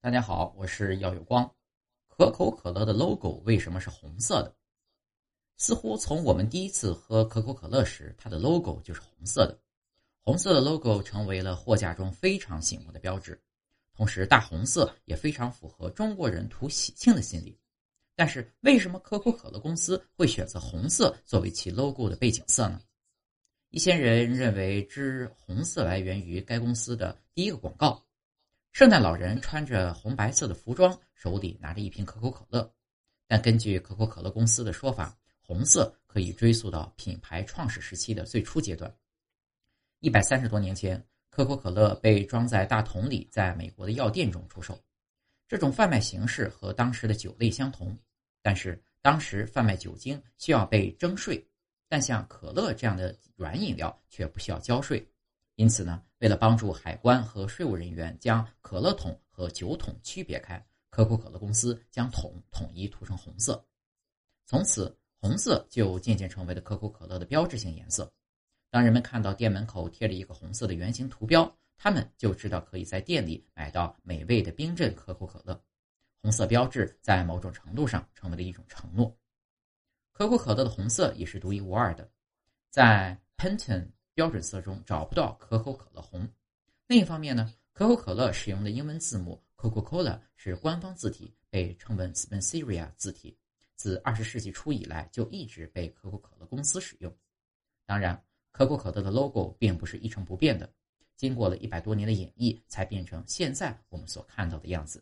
大家好，我是耀有光。可口可乐的 logo 为什么是红色的？似乎从我们第一次喝可口可乐时，它的 logo 就是红色的。红色的 logo 成为了货架中非常醒目的标志。同时，大红色也非常符合中国人图喜庆的心理。但是，为什么可口可乐公司会选择红色作为其 logo 的背景色呢？一些人认为之红色来源于该公司的第一个广告。圣诞老人穿着红白色的服装，手里拿着一瓶可口可乐。但根据可口可乐公司的说法，红色可以追溯到品牌创始时期的最初阶段。一百三十多年前，可口可乐被装在大桶里，在美国的药店中出售。这种贩卖形式和当时的酒类相同，但是当时贩卖酒精需要被征税，但像可乐这样的软饮料却不需要交税。因此呢，为了帮助海关和税务人员将可乐桶和酒桶区别开，可口可乐公司将桶统一涂成红色。从此，红色就渐渐成为了可口可乐的标志性颜色。当人们看到店门口贴着一个红色的圆形图标，他们就知道可以在店里买到美味的冰镇可口可乐。红色标志在某种程度上成为了一种承诺。可口可乐的红色也是独一无二的，在 Pantone。标准色中找不到可口可乐红。另一方面呢，可口可乐使用的英文字母 Coca-Cola 是官方字体，被称为 Spenceria 字体，自二十世纪初以来就一直被可口可乐公司使用。当然，可口可乐的 logo 并不是一成不变的，经过了一百多年的演绎，才变成现在我们所看到的样子。